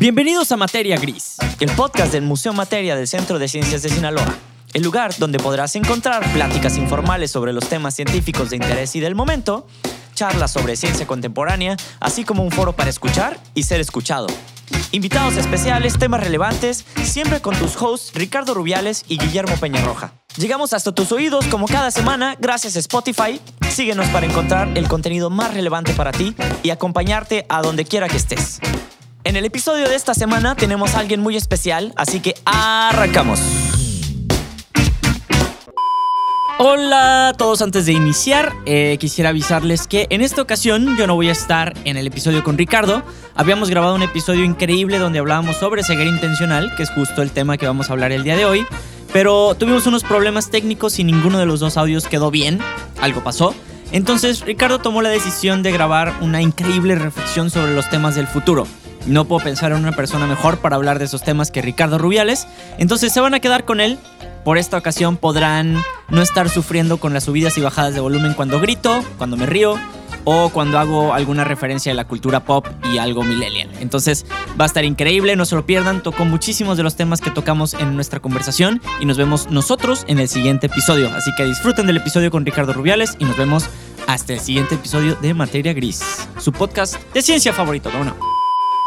Bienvenidos a Materia Gris. el podcast del Museo Materia del Centro de Ciencias de Sinaloa, el lugar donde podrás encontrar pláticas informales sobre los temas científicos de interés y del momento, charlas sobre ciencia contemporánea, así como un foro para escuchar y ser escuchado. Invitados especiales, temas relevantes, siempre con tus hosts Ricardo Rubiales y Guillermo Peñarroja. Llegamos hasta tus oídos como cada semana gracias a Spotify. Síguenos para encontrar el contenido más relevante para ti y acompañarte a donde quiera que estés. En el episodio de esta semana tenemos a alguien muy especial, así que arrancamos. Hola a todos, antes de iniciar, eh, quisiera avisarles que en esta ocasión yo no voy a estar en el episodio con Ricardo. Habíamos grabado un episodio increíble donde hablábamos sobre ceguera intencional, que es justo el tema que vamos a hablar el día de hoy. Pero tuvimos unos problemas técnicos y ninguno de los dos audios quedó bien. Algo pasó. Entonces Ricardo tomó la decisión de grabar una increíble reflexión sobre los temas del futuro. No puedo pensar en una persona mejor para hablar de esos temas que Ricardo Rubiales. Entonces se van a quedar con él. Por esta ocasión podrán no estar sufriendo con las subidas y bajadas de volumen cuando grito, cuando me río o cuando hago alguna referencia a la cultura pop y algo millennial. Entonces va a estar increíble, no se lo pierdan. Tocó muchísimos de los temas que tocamos en nuestra conversación y nos vemos nosotros en el siguiente episodio. Así que disfruten del episodio con Ricardo Rubiales y nos vemos hasta el siguiente episodio de Materia Gris, su podcast de ciencia favorito, ¿no?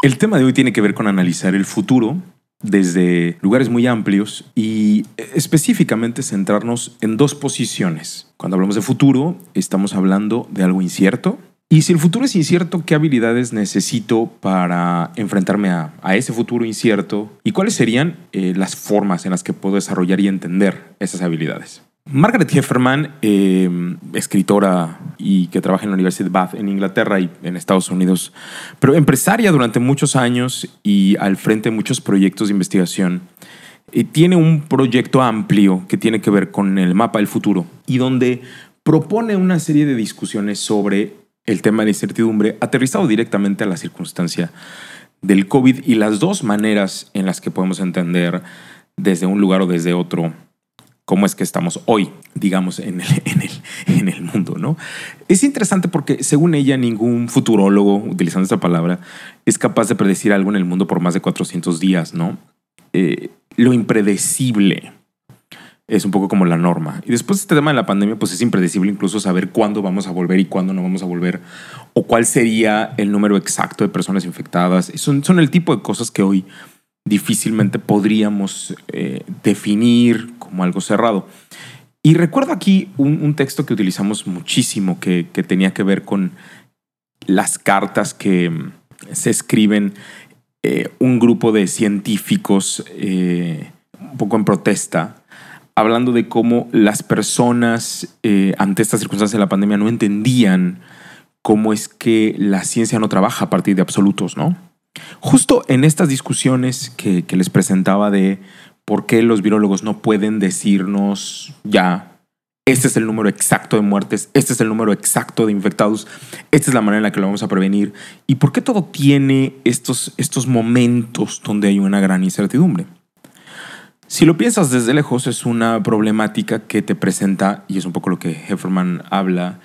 El tema de hoy tiene que ver con analizar el futuro desde lugares muy amplios y específicamente centrarnos en dos posiciones. Cuando hablamos de futuro, estamos hablando de algo incierto. Y si el futuro es incierto, ¿qué habilidades necesito para enfrentarme a, a ese futuro incierto? ¿Y cuáles serían eh, las formas en las que puedo desarrollar y entender esas habilidades? Margaret Hefferman, eh, escritora y que trabaja en la Universidad de Bath en Inglaterra y en Estados Unidos, pero empresaria durante muchos años y al frente de muchos proyectos de investigación, eh, tiene un proyecto amplio que tiene que ver con el mapa del futuro y donde propone una serie de discusiones sobre el tema de la incertidumbre aterrizado directamente a la circunstancia del COVID y las dos maneras en las que podemos entender desde un lugar o desde otro cómo es que estamos hoy, digamos, en el, mundo, ¿no? Es interesante porque, según ella, ningún futurólogo, utilizando esta palabra, es capaz de predecir algo en el mundo por más de 400 días, ¿no? Eh, lo impredecible es un poco como la norma. Y después de este tema de la pandemia, pues es impredecible incluso saber cuándo vamos a volver y cuándo no vamos a volver, o cuál sería el número exacto de personas infectadas. Son, son el tipo de cosas que hoy difícilmente podríamos eh, definir como algo cerrado. Y recuerdo aquí un, texto que utilizamos muchísimo que, tenía que ver con las cartas que mm, se escriben eh, un grupo de científicos eh, un poco en protesta, hablando de cómo las personas ante estas circunstancias de la pandemia no entendían cómo es que la ciencia no trabaja a partir de absolutos, ¿no? Justo en estas discusiones que, les presentaba de por qué los virólogos no pueden decirnos ya, este es el número exacto de muertes, este es el número exacto de infectados, esta es la manera en la que lo vamos a prevenir, y por qué todo tiene estos, estos momentos donde hay una gran incertidumbre. Si lo piensas desde lejos, es una problemática que te presenta, y es un poco lo que Hefferman habla,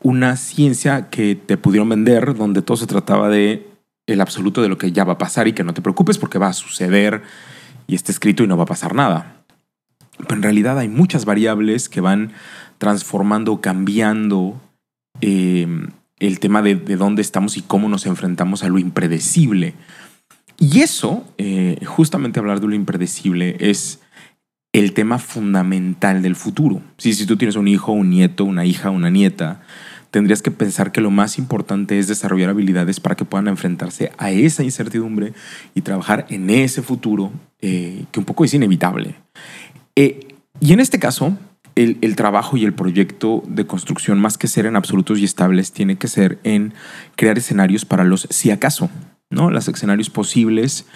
una ciencia que te pudieron vender donde todo se trataba de el absoluto de lo que ya va a pasar y que no te preocupes porque va a suceder y está escrito y no va a pasar nada. Pero en realidad hay muchas variables que van transformando, cambiando eh, el tema de, de, dónde estamos y cómo nos enfrentamos a lo impredecible. Y eso, eh, justamente hablar de lo impredecible, es el tema fundamental del futuro. Si, si tú tienes un hijo, un nieto, una hija, una nieta, tendrías que pensar que lo más importante es desarrollar habilidades para que puedan enfrentarse a esa incertidumbre y trabajar en ese futuro eh, que un poco es inevitable. Eh, y en este caso, el, trabajo y el proyecto de construcción, más que ser en absolutos y estables, tiene que ser en crear escenarios para los si acaso, ¿no? Los escenarios posibles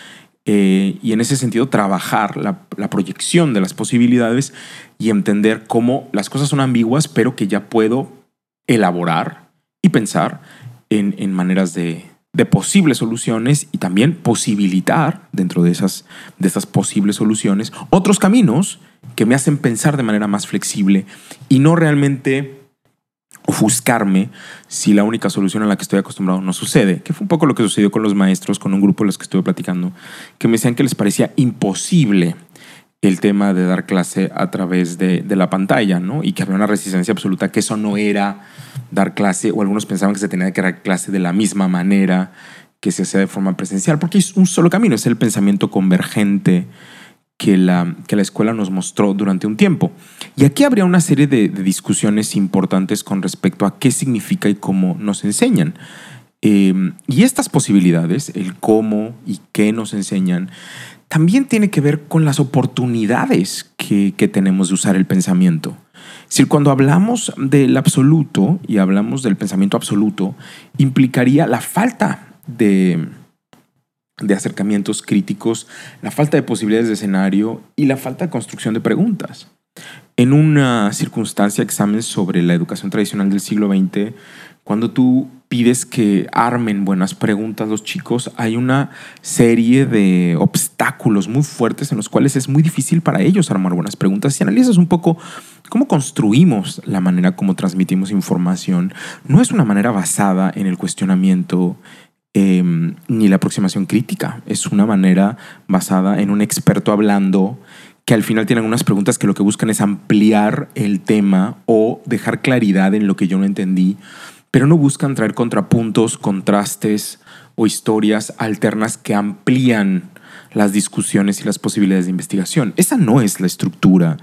eh, y en ese sentido trabajar la, proyección de las posibilidades y entender cómo las cosas son ambiguas, pero que ya puedo elaborar y pensar en, en maneras de, de, posibles soluciones y también posibilitar dentro de esas, de esas posibles soluciones otros caminos que me hacen pensar de manera más flexible y no realmente ofuscarme si la única solución a la que estoy acostumbrado no sucede, que fue un poco lo que sucedió con los maestros, con un grupo de los que estuve platicando, que me decían que les parecía imposible el tema de dar clase a través de, de, la pantalla, ¿no? Y que había una resistencia absoluta, que eso no era dar clase, o algunos pensaban que se tenía que dar clase de la misma manera que se hacía de forma presencial, porque es un solo camino, es el pensamiento convergente que la, que la escuela nos mostró durante un tiempo. Y aquí habría una serie de, discusiones importantes con respecto a qué significa y cómo nos enseñan. Eh, y estas posibilidades, el cómo y qué nos enseñan, también tiene que ver con las oportunidades que, tenemos de usar el pensamiento. Es decir, cuando hablamos del absoluto y hablamos del pensamiento absoluto, implicaría la falta de acercamientos críticos, la falta de posibilidades de escenario y la falta de construcción de preguntas. En una circunstancia, examen sobre la educación tradicional del siglo XX, cuando tú pides que armen buenas preguntas los chicos, hay una serie de obstáculos muy fuertes en los cuales es muy difícil para ellos armar buenas preguntas. Si analizas un poco cómo construimos la manera como transmitimos información, no es una manera basada en el cuestionamiento eh, ni la aproximación crítica, es una manera basada en un experto hablando que al final tienen unas preguntas que lo que buscan es ampliar el tema o dejar claridad en lo que yo no entendí pero no buscan traer contrapuntos, contrastes o historias alternas que amplían las discusiones y las posibilidades de investigación. Esa no es la estructura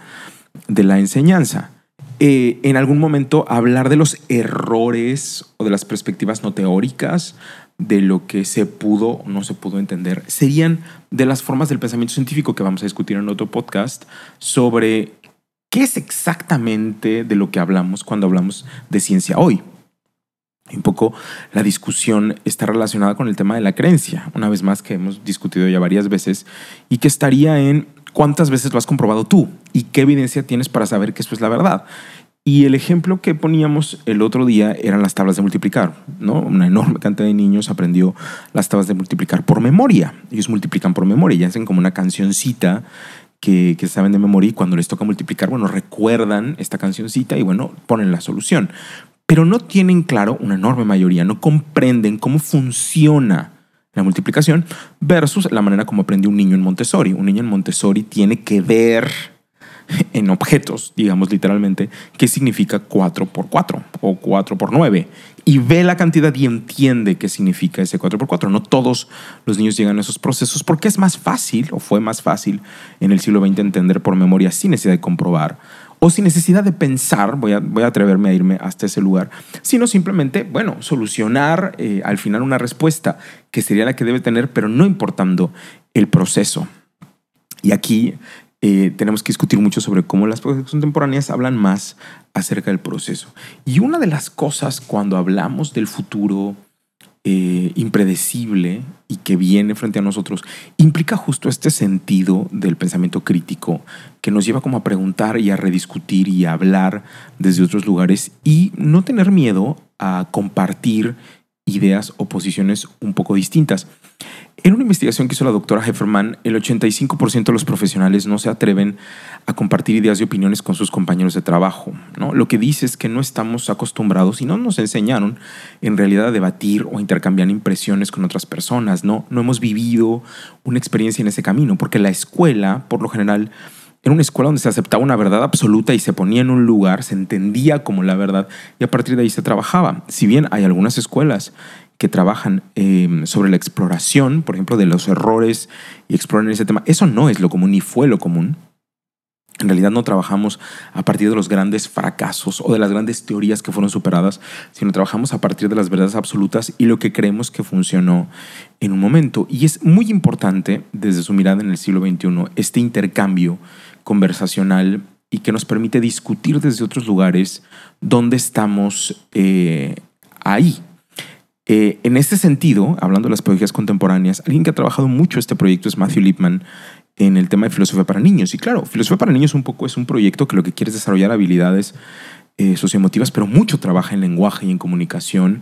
de la enseñanza. Eh, en algún momento hablar de los errores o de las perspectivas no teóricas, de lo que se pudo o no se pudo entender, serían de las formas del pensamiento científico que vamos a discutir en otro podcast sobre qué es exactamente de lo que hablamos cuando hablamos de ciencia hoy. Un poco la discusión está relacionada con el tema de la creencia, una vez más que hemos discutido ya varias veces, y que estaría en cuántas veces lo has comprobado tú y qué evidencia tienes para saber que eso es la verdad. Y el ejemplo que poníamos el otro día eran las tablas de multiplicar, ¿no? Una enorme cantidad de niños aprendió las tablas de multiplicar por memoria. Ellos multiplican por memoria y hacen como una cancioncita que, que, saben de memoria y cuando les toca multiplicar, bueno, recuerdan esta cancioncita y bueno, ponen la solución pero no tienen claro, una enorme mayoría, no comprenden cómo funciona la multiplicación versus la manera como aprende un niño en Montessori. Un niño en Montessori tiene que ver en objetos, digamos literalmente, qué significa 4 por 4 o 4 por 9 y ve la cantidad y entiende qué significa ese 4 por 4 No todos los niños llegan a esos procesos porque es más fácil o fue más fácil en el siglo XX entender por memoria sin necesidad de comprobar o sin necesidad de pensar, voy a, voy a atreverme a irme hasta ese lugar, sino simplemente, bueno, solucionar eh, al final una respuesta que sería la que debe tener, pero no importando el proceso. Y aquí eh, tenemos que discutir mucho sobre cómo las profesiones contemporáneas hablan más acerca del proceso. Y una de las cosas cuando hablamos del futuro, eh, impredecible y que viene frente a nosotros, implica justo este sentido del pensamiento crítico que nos lleva como a preguntar y a rediscutir y a hablar desde otros lugares y no tener miedo a compartir ideas o posiciones un poco distintas. En una investigación que hizo la doctora Hefferman, el 85% de los profesionales no se atreven a compartir ideas y opiniones con sus compañeros de trabajo. ¿no? Lo que dice es que no estamos acostumbrados y no nos enseñaron en realidad a debatir o intercambiar impresiones con otras personas. No, no hemos vivido una experiencia en ese camino, porque la escuela, por lo general, era una escuela donde se aceptaba una verdad absoluta y se ponía en un lugar, se entendía como la verdad y a partir de ahí se trabajaba. Si bien hay algunas escuelas que trabajan em, sobre la exploración, por ejemplo, de los errores y exploran ese tema, eso no es lo común ni fue lo común. En realidad no trabajamos a partir de los grandes fracasos o de las grandes teorías que fueron superadas, sino trabajamos a partir de las verdades absolutas y lo que creemos que funcionó en un momento. Y es muy importante, desde su mirada en el siglo XXI, este intercambio conversacional y que nos permite discutir desde otros lugares dónde estamos eh, ahí. Eh, en este sentido, hablando de las pedagogías contemporáneas, alguien que ha trabajado mucho este proyecto es Matthew Lipman en el tema de filosofía para niños. Y claro, filosofía para niños un poco es un proyecto que lo que quiere es desarrollar habilidades eh, socioemotivas, pero mucho trabaja en lenguaje y en comunicación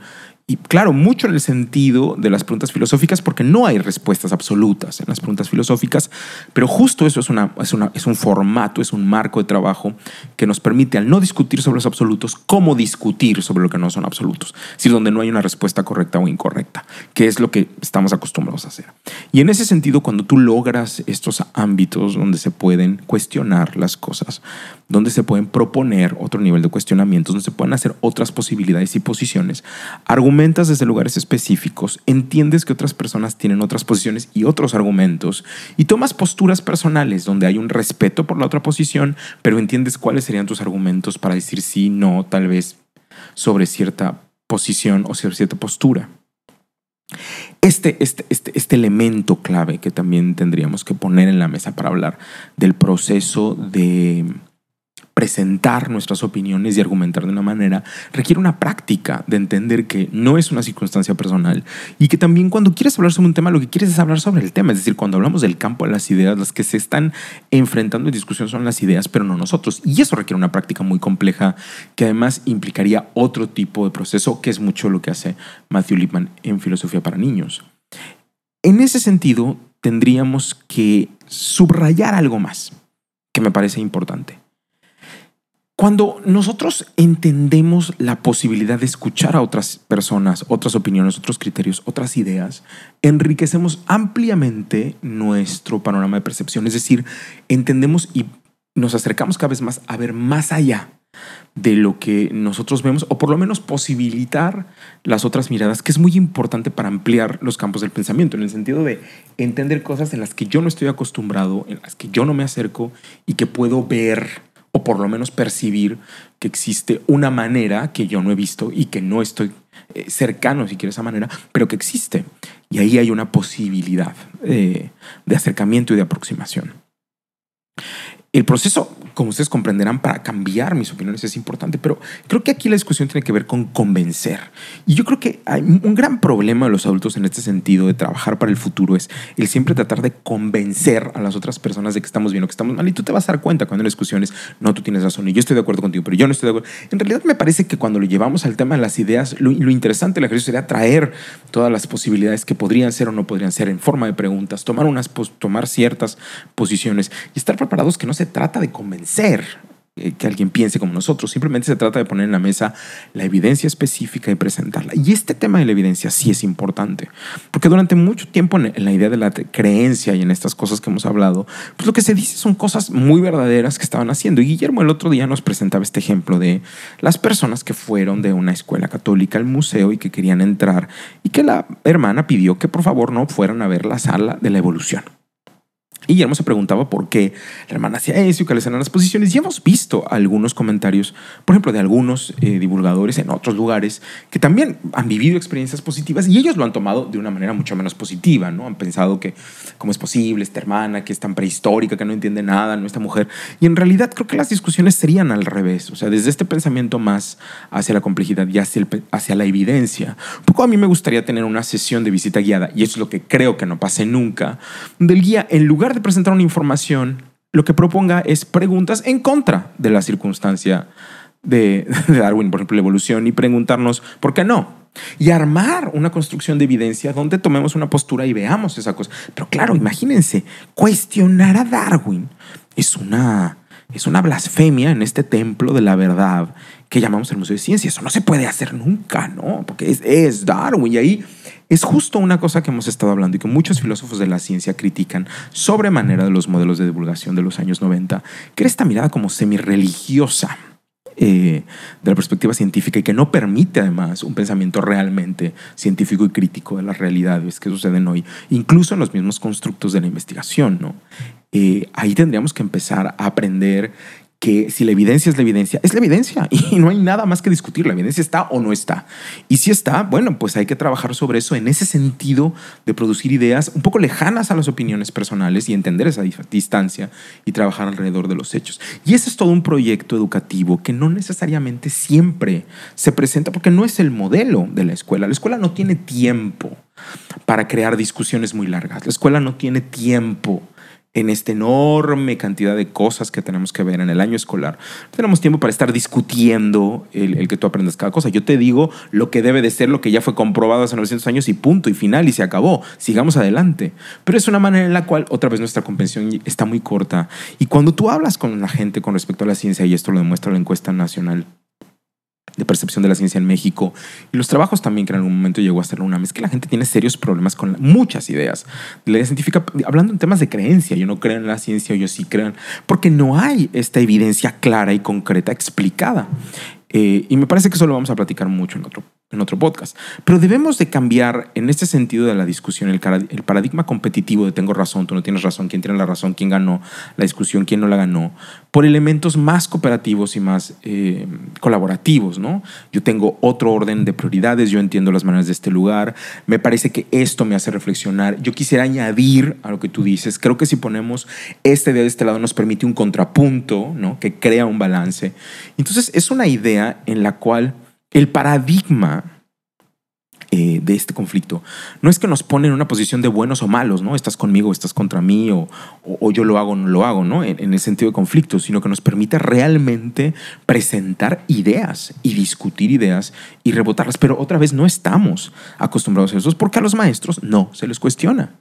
Y claro, mucho en el sentido de las preguntas filosóficas, porque no hay respuestas absolutas en las preguntas filosóficas, pero justo eso es, una, es, es un formato, es un marco de trabajo que nos permite, al no discutir sobre los absolutos, cómo discutir sobre lo que no son absolutos, es donde no hay una respuesta correcta o incorrecta, que es lo que estamos acostumbrados a hacer. Y en ese sentido, cuando tú logras estos ámbitos donde se pueden cuestionar las cosas, donde se pueden proponer otro nivel de cuestionamientos, donde se pueden hacer otras posibilidades y posiciones, argumentas desde lugares específicos, entiendes que otras personas tienen otras posiciones y otros argumentos, y tomas posturas personales donde hay un respeto por la otra posición, pero entiendes cuáles serían tus argumentos para decir sí, no, tal vez sobre cierta posición o sobre cierta postura. Este, este, este, este, elemento clave que también tendríamos que poner en la mesa para hablar del proceso de presentar nuestras opiniones y argumentar de una manera requiere una práctica de entender que no es una circunstancia personal y que también cuando quieres hablar sobre un tema lo que quieres es hablar sobre el tema, es decir, cuando hablamos del campo de las ideas, las que se están enfrentando en discusión son las ideas, pero no nosotros. Y eso requiere una práctica muy compleja que además implicaría otro tipo de proceso, que es mucho lo que hace Matthew Lipman en Filosofía para Niños. En ese sentido, tendríamos que subrayar algo más que me parece importante. Cuando nosotros entendemos la posibilidad de escuchar a otras personas, otras opiniones, otros criterios, otras ideas, enriquecemos ampliamente nuestro panorama de percepción. Es decir, entendemos y nos acercamos cada vez más a ver más allá de lo que nosotros vemos, o por lo menos posibilitar las otras miradas, que es muy importante para ampliar los campos del pensamiento, en el sentido de entender cosas en las que yo no estoy acostumbrado, en las que yo no me acerco y que puedo ver o por lo menos percibir que existe una manera que yo no he visto y que no estoy eh, cercano, si quiero, esa manera, pero que existe. Y ahí hay una posibilidad eh, de acercamiento y de aproximación. El proceso como ustedes comprenderán, para cambiar mis opiniones es importante, pero creo que aquí la discusión tiene que ver con convencer. Y yo creo que hay un gran problema de los adultos en este sentido de trabajar para el futuro es el siempre tratar de convencer a las otras personas de que estamos bien o que estamos mal. Y tú te vas a dar cuenta cuando en discusiones, no, tú tienes razón y yo estoy de acuerdo contigo, pero yo no estoy de acuerdo. En realidad me parece que cuando lo llevamos al tema de las ideas, lo, lo interesante del ejercicio sería traer todas las posibilidades que podrían ser o no podrían ser en forma de preguntas, tomar, unas, tomar ciertas posiciones y estar preparados que no se trata de convencer eh, que alguien piense como nosotros. Simplemente se trata de poner en la mesa la evidencia específica y presentarla. Y este tema de la evidencia sí es importante, porque durante mucho tiempo en la idea de la creencia y en estas cosas que hemos hablado, pues lo que se dice son cosas muy verdaderas que estaban haciendo. Y Guillermo el otro día nos presentaba este ejemplo de las personas que fueron de una escuela católica al museo y que querían entrar y que la hermana pidió que por favor no fueran a ver la sala de la evolución. Y Guillermo se preguntaba por qué la hermana hacía eso y cuáles eran las posiciones. Y hemos visto algunos comentarios, por ejemplo, de algunos eh, divulgadores en otros lugares que también han vivido experiencias positivas y ellos lo han tomado de una manera mucho menos positiva, ¿no? Han pensado que cómo es posible esta hermana que es tan prehistórica, que no entiende nada, ¿no? Esta mujer. Y en realidad creo que las discusiones serían al revés, o sea, desde este pensamiento más hacia la complejidad y hacia, hacia la evidencia. Un poco a mí me gustaría tener una sesión de visita guiada, y eso es lo que creo que no pase nunca, del guía, en lugar de presentar una información, lo que proponga es preguntas en contra de la circunstancia de, Darwin, por ejemplo, la evolución, y preguntarnos por qué no. Y armar una construcción de evidencia donde tomemos una postura y veamos esa cosa. Pero claro, imagínense, cuestionar a Darwin es una, es una blasfemia en este templo de la verdad que llamamos el Museo de Ciencia. Eso no se puede hacer nunca, ¿no? Porque es, es Darwin y ahí es justo una cosa que hemos estado hablando y que muchos filósofos de la ciencia critican sobremanera de los modelos de divulgación de los años 90, que era esta mirada como semi-religiosa eh, de la perspectiva científica y que no permite además un pensamiento realmente científico y crítico de las realidades que suceden hoy, incluso en los mismos constructos de la investigación. ¿no? Eh, ahí tendríamos que empezar a aprender que si la evidencia es la evidencia, es la evidencia y no hay nada más que discutir. La evidencia está o no está. Y si está, bueno, pues hay que trabajar sobre eso en ese sentido de producir ideas un poco lejanas a las opiniones personales y entender esa distancia y trabajar alrededor de los hechos. Y ese es todo un proyecto educativo que no necesariamente siempre se presenta porque no es el modelo de la escuela. La escuela no tiene tiempo para crear discusiones muy largas. La escuela no tiene tiempo en esta enorme cantidad de cosas que tenemos que ver en el año escolar. tenemos tiempo para estar discutiendo el, que tú aprendas cada cosa. Yo te digo lo que debe de ser, lo que ya fue comprobado hace 900 años y punto, y final, y se acabó. Sigamos adelante. Pero es una manera en la cual, otra vez, nuestra comprensión está muy corta. Y cuando tú hablas con la gente con respecto a la ciencia, y esto lo demuestra la encuesta nacional de percepción de la ciencia en México y los trabajos también que en algún momento llegó a hacer una es que la gente tiene serios problemas con muchas ideas. La idea científica, hablando en temas de creencia, yo no creo en la ciencia, yo sí creo, porque no hay esta evidencia clara y concreta explicada. Eh, y me parece que eso lo vamos a platicar mucho en otro, en otro podcast. Pero debemos de cambiar en este sentido de la discusión el, el, paradigma competitivo de tengo razón, tú no tienes razón, quién tiene la razón, quién ganó la discusión, quién no la ganó, por elementos más cooperativos y más eh, colaborativos. ¿no? Yo tengo otro orden de prioridades, yo entiendo las maneras de este lugar, me parece que esto me hace reflexionar. Yo quisiera añadir a lo que tú dices, creo que si ponemos este de este lado nos permite un contrapunto ¿no? que crea un balance. Entonces es una idea en la cual el paradigma eh, de este conflicto no es que nos pone en una posición de buenos o malos, ¿no? Estás conmigo, estás contra mí, o, yo lo hago o no lo hago, ¿no? En, en, el sentido de conflicto, sino que nos permite realmente presentar ideas y discutir ideas y rebotarlas. Pero otra vez no estamos acostumbrados a eso, porque a los maestros no se les cuestiona.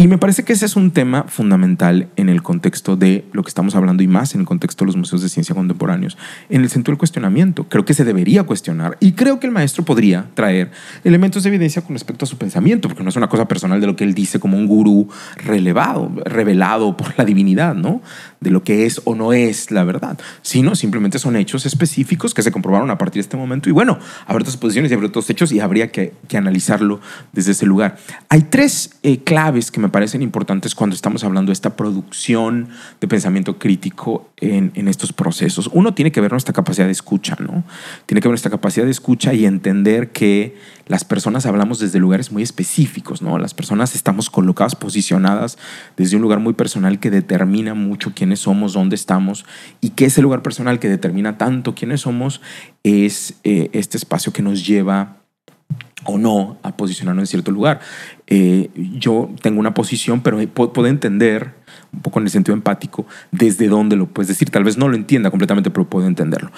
Y me parece que ese es un tema fundamental en el contexto de lo que estamos hablando y más en el contexto de los museos de ciencia contemporáneos, en el sentido del cuestionamiento. Creo que se debería cuestionar y creo que el maestro podría traer elementos de evidencia con respecto a su pensamiento, porque no es una cosa personal de lo que él dice como un gurú relevado, revelado por la divinidad, ¿no? De lo que es o no es la verdad, sino simplemente son hechos específicos que se comprobaron a partir de este momento y bueno, habrá otras posiciones y habrá otros hechos y habría que, analizarlo desde ese lugar. Hay tres eh, claves que me parecen importantes cuando estamos hablando de esta producción de pensamiento crítico en, en, estos procesos. Uno tiene que ver nuestra capacidad de escucha, ¿no? Tiene que ver nuestra capacidad de escucha y entender que las personas hablamos desde lugares muy específicos, ¿no? Las personas estamos colocadas, posicionadas desde un lugar muy personal que determina mucho quiénes somos, dónde estamos y que ese lugar personal que determina tanto quiénes somos es eh, este espacio que nos lleva o no a posicionarnos en cierto lugar. Eh, yo tengo una posición, pero puedo entender, un poco en el sentido empático, desde dónde lo puedes decir. Tal vez no lo entienda completamente, pero puedo entenderlo.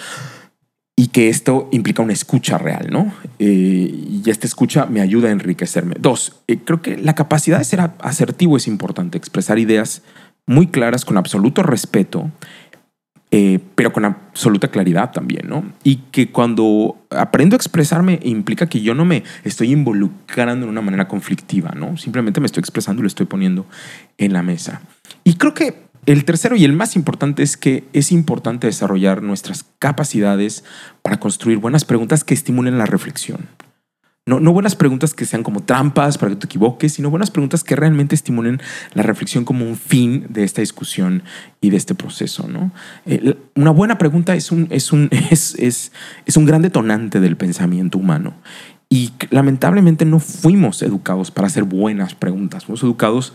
Y que esto implica una escucha real, ¿no? Eh, y esta escucha me ayuda a enriquecerme. Dos, eh, creo que la capacidad de ser asertivo es importante, expresar ideas muy claras con absoluto respeto eh, pero con absoluta claridad también, ¿no? Y que cuando aprendo a expresarme implica que yo no me estoy involucrando en una manera conflictiva, ¿no? Simplemente me estoy expresando y lo estoy poniendo en la mesa. Y creo que el tercero y el más importante es que es importante desarrollar nuestras capacidades para construir buenas preguntas que estimulen la reflexión. No, buenas preguntas que sean como trampas para que te equivoques, sino buenas preguntas que realmente estimulen la reflexión como un fin de esta discusión y de este proceso. ¿no? Eh, una buena pregunta es un, es, un, es, es, es un gran detonante del pensamiento humano. Y lamentablemente no fuimos educados para hacer buenas preguntas. Fuimos educados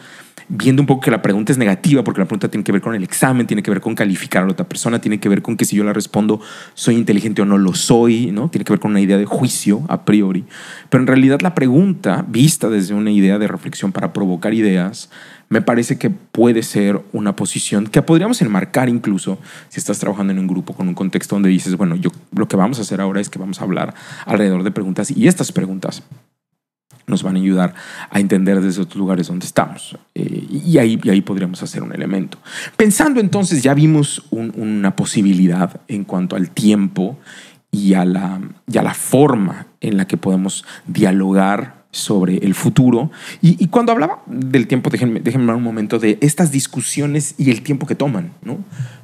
viendo un poco que la pregunta es negativa, porque la pregunta tiene que ver con el examen, tiene que ver con calificar a la otra persona, tiene que ver con que si yo la respondo soy inteligente o no lo soy, ¿no? Tiene que ver con una idea de juicio a priori. Pero en realidad la pregunta, vista desde una idea de reflexión para provocar ideas, me parece que puede ser una posición que podríamos enmarcar incluso si estás trabajando en un grupo con un contexto donde dices, bueno, yo lo que vamos a hacer ahora es que vamos a hablar alrededor de preguntas y estas preguntas nos van a ayudar a entender desde otros lugares donde estamos. Eh, y, ahí, ahí podríamos hacer un elemento. Pensando entonces, ya vimos una posibilidad en cuanto al tiempo y a, la, y la forma en la que podemos dialogar sobre el futuro. Y, cuando hablaba del tiempo, déjenme, déjenme un momento de estas discusiones y el tiempo que toman, ¿no?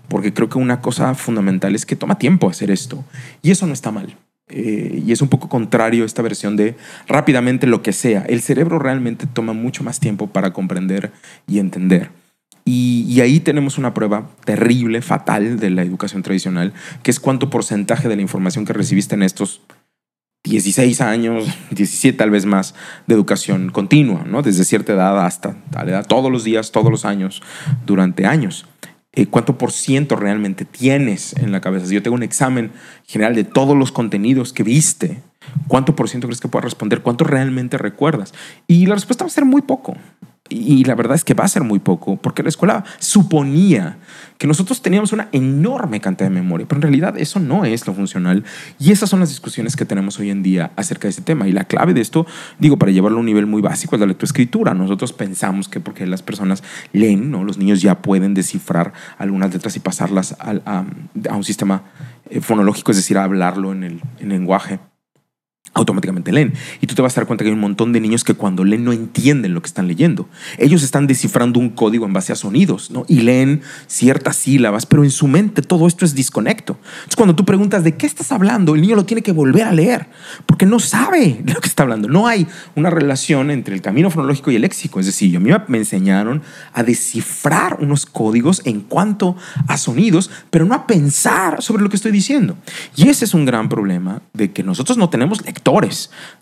Porque creo que una cosa fundamental es que toma tiempo hacer esto. Y eso no está mal. Eh, y es un poco contrario esta versión de rápidamente lo que sea. El cerebro realmente toma mucho más tiempo para comprender y entender. Y, y, ahí tenemos una prueba terrible, fatal de la educación tradicional, que es cuánto porcentaje de la información que recibiste en estos 16 años, 17 tal vez más, de educación continua, ¿no? desde cierta edad hasta tal edad, todos los días, todos los años, durante años. Eh, cuánto por ciento realmente tienes en la cabeza. Si yo tengo un examen general de todos los contenidos que viste, ¿cuánto por ciento crees que puedas responder? ¿Cuánto realmente recuerdas? Y la respuesta va a ser muy poco. Y la verdad es que va a ser muy poco, porque la escuela suponía que nosotros teníamos una enorme cantidad de memoria, pero en realidad eso no es lo funcional. Y esas son las discusiones que tenemos hoy en día acerca de ese tema. Y la clave de esto, digo, para llevarlo a un nivel muy básico, es la lectoescritura. Nosotros pensamos que porque las personas leen, ¿no? los niños ya pueden descifrar algunas letras y pasarlas a, a un sistema eh, fonológico, es decir, a hablarlo en el en lenguaje automáticamente leen. Y tú te vas a dar cuenta que hay un montón de niños que cuando leen no entienden lo que están leyendo. Ellos están descifrando un código en base a sonidos, ¿no? Y leen ciertas sílabas, pero en su mente todo esto es disconecto. Entonces cuando tú preguntas de qué estás hablando, el niño lo tiene que volver a leer, porque no sabe de lo que está hablando. No hay una relación entre el camino fonológico y el léxico. Es decir, a mí me enseñaron a descifrar unos códigos en cuanto a sonidos, pero no a pensar sobre lo que estoy diciendo. Y ese es un gran problema de que nosotros no tenemos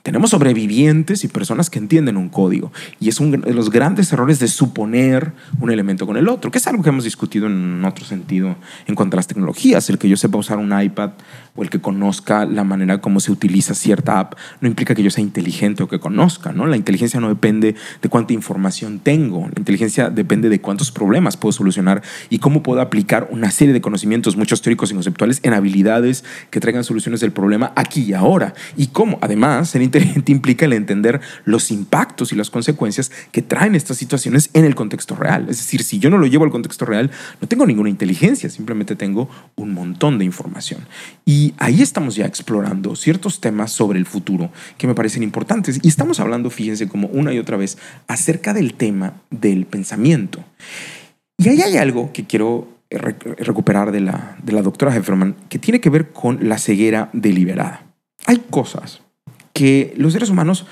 tenemos sobrevivientes y personas que entienden un código. Y es uno de los grandes errores de suponer un elemento con el otro, que es algo que hemos discutido en otro sentido en cuanto a las tecnologías. El que yo sepa usar un iPad o el que conozca la manera como se utiliza cierta app no implica que yo sea inteligente o que conozca. ¿no? La inteligencia no depende de cuánta información tengo. La inteligencia depende de cuántos problemas puedo solucionar y cómo puedo aplicar una serie de conocimientos, muchos teóricos y conceptuales, en habilidades que traigan soluciones del problema aquí y ahora. Y cómo Además, ser inteligente implica el entender los impactos y las consecuencias que traen estas situaciones en el contexto real. Es decir, si yo no lo llevo al contexto real, no tengo ninguna inteligencia, simplemente tengo un montón de información. Y ahí estamos ya explorando ciertos temas sobre el futuro que me parecen importantes. Y estamos hablando, fíjense, como una y otra vez, acerca del tema del pensamiento. Y ahí hay algo que quiero recuperar de la, de la doctora Hefferman que tiene que ver con la ceguera deliberada hay cosas que los seres humanos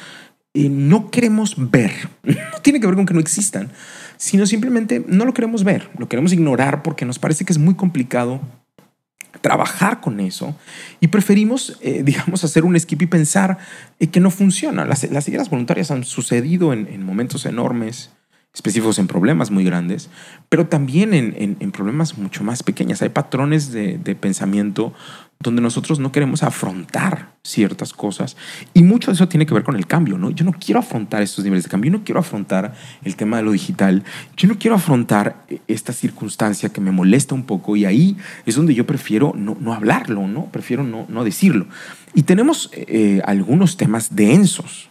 eh, no queremos ver. No tiene que ver con que no existan, sino simplemente no lo queremos ver, lo queremos ignorar porque nos parece que es muy complicado trabajar con eso y preferimos, eh, digamos, hacer un skip y pensar eh, que no funciona. Las, las voluntarias han sucedido en, momentos enormes, específicos en problemas muy grandes, pero también en, problemas mucho más pequeños. Hay patrones de, de pensamiento donde nosotros no queremos afrontar ciertas cosas. Y mucho de eso tiene que ver con el cambio, ¿no? Yo no quiero afrontar estos niveles de cambio, yo no quiero afrontar el tema de lo digital, yo no quiero afrontar esta circunstancia que me molesta un poco y ahí es donde yo prefiero no, hablarlo, ¿no? Prefiero no, no decirlo. Y tenemos eh, algunos temas densos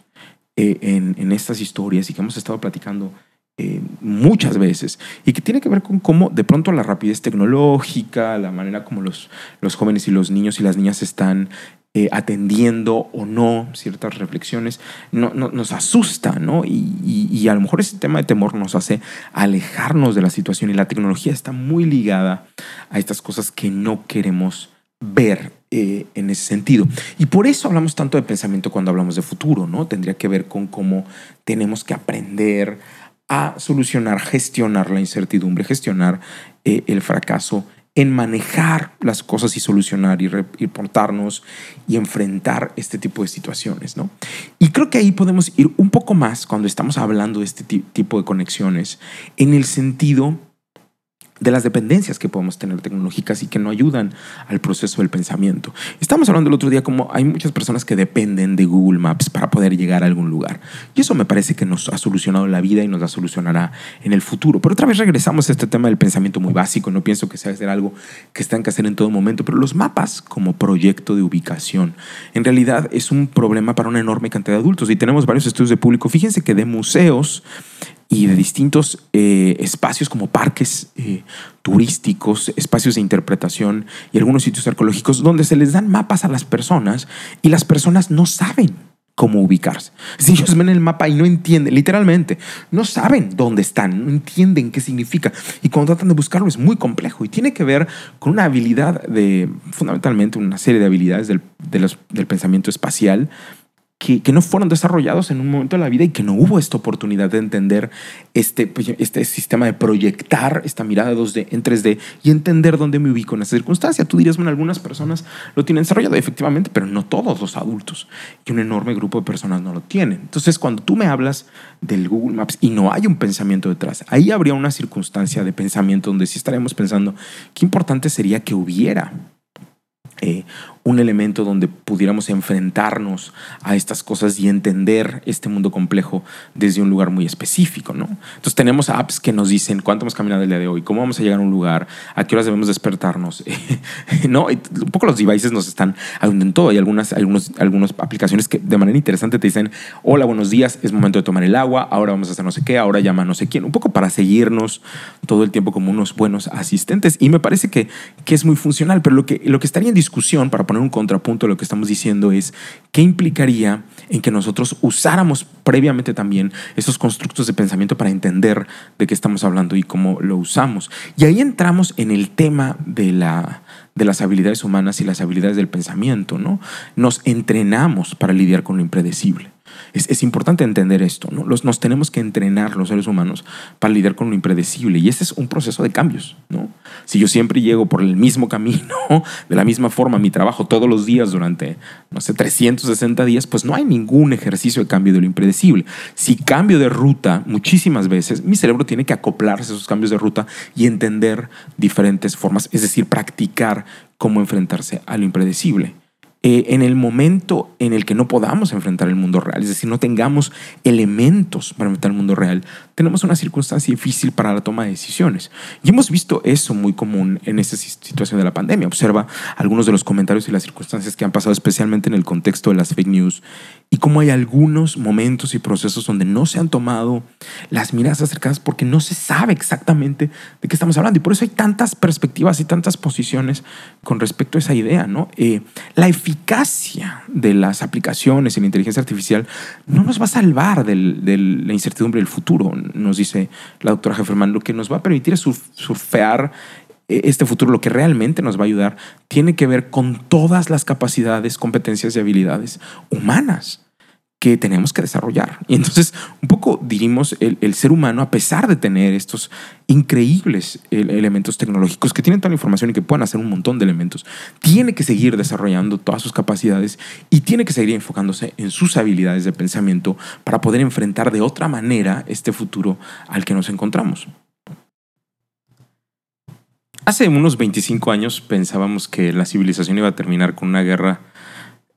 eh, en, en estas historias y que hemos estado platicando eh, muchas veces y que tiene que ver con cómo de pronto la rapidez tecnológica, la manera como los, los jóvenes y los niños y las niñas están eh, atendiendo o no ciertas reflexiones, no, nos asusta, ¿no? Y, y, a lo mejor ese tema de temor nos hace alejarnos de la situación y la tecnología está muy ligada a estas cosas que no queremos ver eh, en ese sentido. Y por eso hablamos tanto de pensamiento cuando hablamos de futuro, ¿no? Tendría que ver con cómo tenemos que aprender a solucionar, gestionar la incertidumbre, gestionar eh, el fracaso, en manejar las cosas y solucionar y reportarnos y enfrentar este tipo de situaciones, ¿no? Y creo que ahí podemos ir un poco más cuando estamos hablando de este tipo de conexiones, en el sentido de las dependencias que podemos tener tecnológicas y que no ayudan al proceso del pensamiento. Estamos hablando el otro día como hay muchas personas que dependen de Google Maps para poder llegar a algún lugar. Y eso me parece que nos ha solucionado la vida y nos la solucionará en el futuro. Pero otra vez regresamos a este tema del pensamiento muy básico. No pienso que sea hacer algo que están que hacer en todo momento, pero los mapas como proyecto de ubicación en realidad es un problema para una enorme cantidad de adultos. Y tenemos varios estudios de público. Fíjense que de museos y de distintos eh, espacios como parques eh, turísticos, espacios de interpretación y algunos sitios arqueológicos donde se les dan mapas a las personas y las personas no saben cómo ubicarse. Si ellos ven el mapa y no entienden, literalmente, no saben dónde están, no entienden qué significa. Y cuando tratan de buscarlo es muy complejo y tiene que ver con una habilidad de, fundamentalmente, una serie de habilidades del, del pensamiento espacial que, no fueron desarrollados en un momento de la vida y que no hubo esta oportunidad de entender este, pues, este sistema de proyectar esta mirada 2D en 3D y entender dónde me ubico en esa circunstancia. Tú dirías, bueno, algunas personas lo tienen desarrollado efectivamente, pero no todos los adultos. Y un enorme grupo de personas no lo tienen. Entonces, cuando tú me hablas del Google Maps y no hay un pensamiento detrás, ahí habría una circunstancia de pensamiento donde sí estaremos pensando qué importante sería que hubiera eh, un elemento donde pudiéramos enfrentarnos a estas cosas y entender este mundo complejo desde un lugar muy específico, ¿no? Entonces tenemos apps que nos dicen cuánto hemos caminado el día de hoy, cómo vamos a llegar a un lugar, a qué horas debemos despertarnos, ¿no? un poco los devices nos están en todo. Hay algunas, algunos, algunas aplicaciones que de manera interesante te dicen, hola, buenos días, es momento de tomar el agua, ahora vamos a hacer no sé qué, ahora llama no sé quién, un poco para seguirnos todo el tiempo como unos buenos asistentes. Y me parece que, que es muy funcional, pero lo que, lo que estaría en discusión para poner un contrapunto lo que estamos diciendo es qué implicaría en que nosotros usáramos previamente también esos constructos de pensamiento para entender de qué estamos hablando y cómo lo usamos. Y ahí entramos en el tema de la de las habilidades humanas y las habilidades del pensamiento, ¿no? Nos entrenamos para lidiar con lo impredecible. Es, importante entender esto, ¿no? Los, nos tenemos que entrenar los seres humanos para lidiar con lo impredecible y ese es un proceso de cambios, ¿no? Si yo siempre llego por el mismo camino, de la misma forma mi trabajo todos los días durante, no sé, 360 días, pues no hay ningún ejercicio de cambio de lo impredecible. Si cambio de ruta muchísimas veces, mi cerebro tiene que acoplarse a esos cambios de ruta y entender diferentes formas, es decir, practicar cómo enfrentarse a lo impredecible. Eh, en el momento en el que no podamos enfrentar el mundo real, es decir, no tengamos elementos para enfrentar el mundo real, tenemos una circunstancia difícil para la toma de decisiones. Y hemos visto eso muy común en esta situación de la pandemia. Observa algunos de los comentarios y las circunstancias que han pasado, especialmente en el contexto de las fake news, y cómo hay algunos momentos y procesos donde no se han tomado las miradas acercadas porque no se sabe exactamente de qué estamos hablando. Y por eso hay tantas perspectivas y tantas posiciones con respecto a esa idea. ¿no? Eh, la eficacia de las aplicaciones la inteligencia artificial no nos va a salvar de la incertidumbre del futuro, nos dice la doctora Hefferman. Lo que nos va a permitir es surfear eh, este futuro, lo que realmente nos va a ayudar, tiene que ver con todas las capacidades, competencias y habilidades humanas que tenemos que desarrollar. Y entonces, un poco dirimos, el, ser humano, a pesar de tener estos increíbles elementos tecnológicos que tienen toda la información y que pueden hacer un montón de elementos, tiene que seguir desarrollando todas sus capacidades y tiene que seguir enfocándose en sus habilidades de pensamiento para poder enfrentar de otra manera este futuro al que nos encontramos. Hace unos 25 años pensábamos que la civilización iba a terminar con una guerra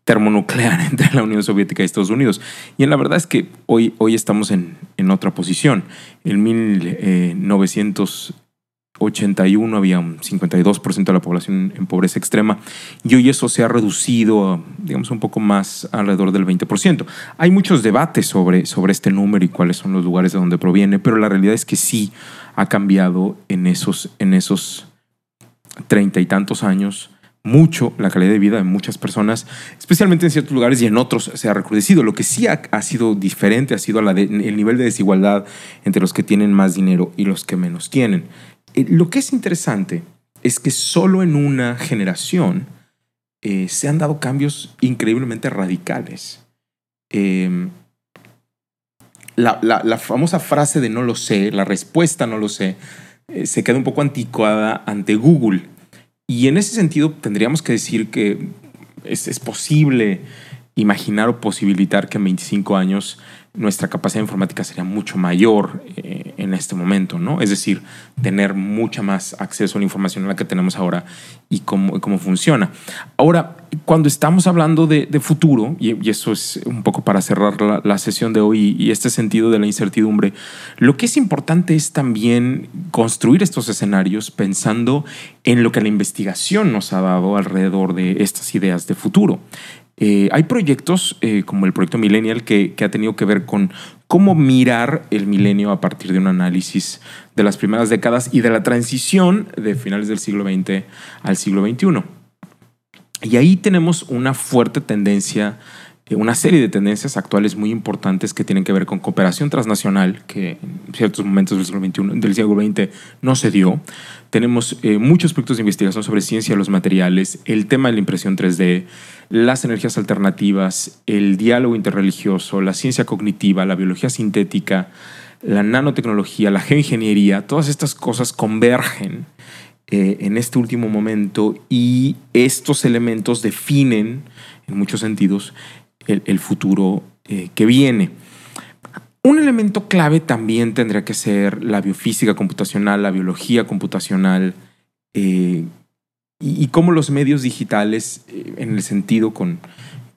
termonuclear entre la Unión Soviética y Estados Unidos. Y la verdad es que hoy, hoy estamos en, en otra posición. En 1981 había un 52% de la población en pobreza extrema y hoy eso se ha reducido, digamos, un poco más alrededor del 20%. Hay muchos debates sobre, sobre este número y cuáles son los lugares de donde proviene, pero la realidad es que sí ha cambiado en esos, en esos treinta y tantos años mucho la calidad de vida de muchas personas, especialmente en ciertos lugares y en otros se ha recrudecido. Lo que sí ha, sido diferente ha sido el nivel de desigualdad entre los que tienen más dinero y los que menos tienen. Eh, lo que es interesante es que solo en una generación eh, se han dado cambios increíblemente radicales. Em, la, la famosa frase de no lo sé, la respuesta no lo sé, eh, se queda un poco anticuada ante Google. Y en ese sentido tendríamos que decir que es, es posible imaginar o posibilitar que en 25 años nuestra capacidad informática sería mucho mayor eh, en este momento, ¿no? Es decir, tener mucha más acceso a la información a la que tenemos ahora y cómo, cómo funciona. Ahora, cuando estamos hablando de, futuro, y, eso es un poco para cerrar la, la sesión de hoy y, este sentido de la incertidumbre, lo que es importante es también construir estos escenarios pensando en lo que la investigación nos ha dado alrededor de estas ideas de futuro. Eh, hay proyectos eh, como el proyecto Millennial que, ha tenido que ver con cómo mirar el milenio a partir de un análisis de las primeras décadas y de la transición de finales del siglo XX al siglo XXI. Y ahí tenemos una fuerte tendencia una serie de tendencias actuales muy importantes que tienen que ver con cooperación transnacional, que en ciertos momentos del siglo, XXI, XX no se dio. Tenemos eh, muchos proyectos de investigación sobre ciencia de los materiales, el tema de la impresión 3D, las energías alternativas, el diálogo interreligioso, la ciencia cognitiva, la biología sintética, la nanotecnología, la geoingeniería, todas estas cosas convergen eh, en este último momento y estos elementos definen en muchos sentidos el, futuro eh, que viene. Un elemento clave también tendría que ser la biofísica computacional, la biología computacional, eh, y, cómo los medios digitales, eh, en el sentido con,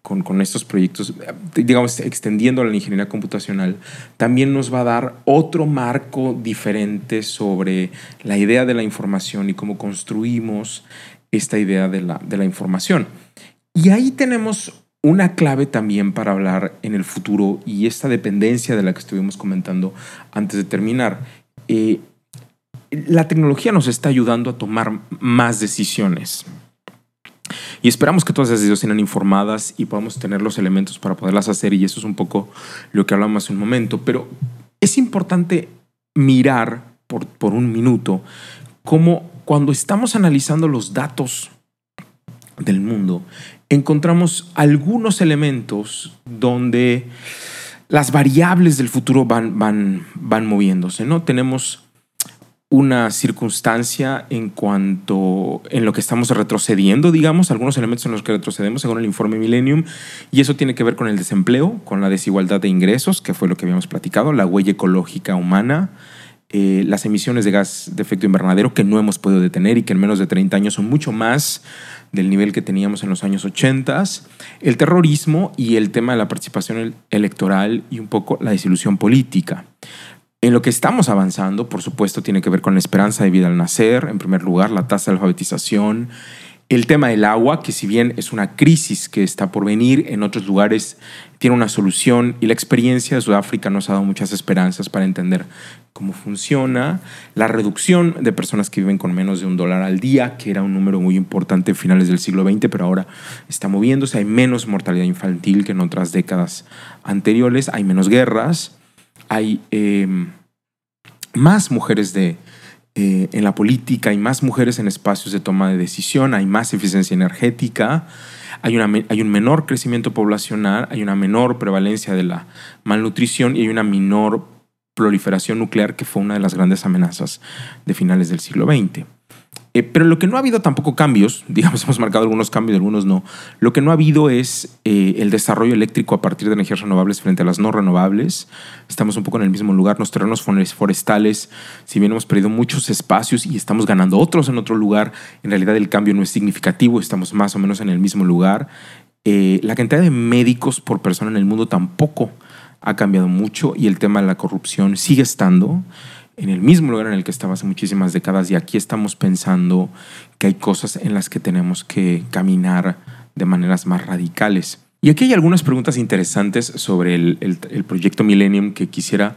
con, estos proyectos, digamos, extendiendo la ingeniería computacional, también nos va a dar otro marco diferente sobre la idea de la información y cómo construimos esta idea de la, de la información. Y ahí tenemos una clave también para hablar en el futuro y esta dependencia de la que estuvimos comentando antes de terminar. Eh, la tecnología nos está ayudando a tomar más decisiones. Y esperamos que todas esas decisiones sean informadas y podamos tener los elementos para poderlas hacer. Y eso es un poco lo que hablamos hace un momento. Pero es importante mirar por, por un minuto cómo cuando estamos analizando los datos del mundo, encontramos algunos elementos donde las variables del futuro van, van, van moviéndose, ¿no? Tenemos una circunstancia en cuanto en lo que estamos retrocediendo, digamos, algunos elementos en los que retrocedemos según el informe Millennium, y eso tiene que ver con el desempleo, con la desigualdad de ingresos, que fue lo que habíamos platicado, la huella ecológica humana, eh, las emisiones de gas de efecto invernadero que no hemos podido detener y que en menos de 30 años son mucho más del nivel que teníamos en los años 80, el terrorismo y el tema de la participación electoral y un poco la desilusión política. En lo que estamos avanzando, por supuesto, tiene que ver con la esperanza de vida al nacer, en primer lugar, la tasa de alfabetización, el tema del agua, que si bien es una crisis que está por venir, en otros lugares tiene una solución y la experiencia de Sudáfrica nos ha dado muchas esperanzas para entender cómo funciona, la reducción de personas que viven con menos de un dólar al día, que era un número muy importante en finales del siglo XX, pero ahora está moviéndose, hay menos mortalidad infantil que en otras décadas anteriores, hay menos guerras, hay em, más mujeres de, eh, en la política, hay más mujeres en espacios de toma de decisión, hay más eficiencia energética, hay, hay un menor crecimiento poblacional, hay una menor prevalencia de la malnutrición y hay una menor proliferación nuclear que fue una de las grandes amenazas de finales del siglo XX. Eh, pero lo que no ha habido tampoco cambios, digamos, hemos marcado algunos cambios, algunos no. Lo que no ha habido es eh, el desarrollo eléctrico a partir de energías renovables frente a las no renovables. Estamos un poco en el mismo lugar. Los terrenos forestales, si bien hemos perdido muchos espacios y estamos ganando otros en otro lugar, en realidad el cambio no es significativo, estamos más o menos en el mismo lugar. Eh, la cantidad de médicos por persona en el mundo tampoco ha cambiado mucho y el tema de la corrupción sigue estando en el mismo lugar en el que estaba hace muchísimas décadas y aquí estamos pensando que hay cosas en las que tenemos que caminar de maneras más radicales. Y aquí hay algunas preguntas interesantes sobre el, proyecto Millennium que quisiera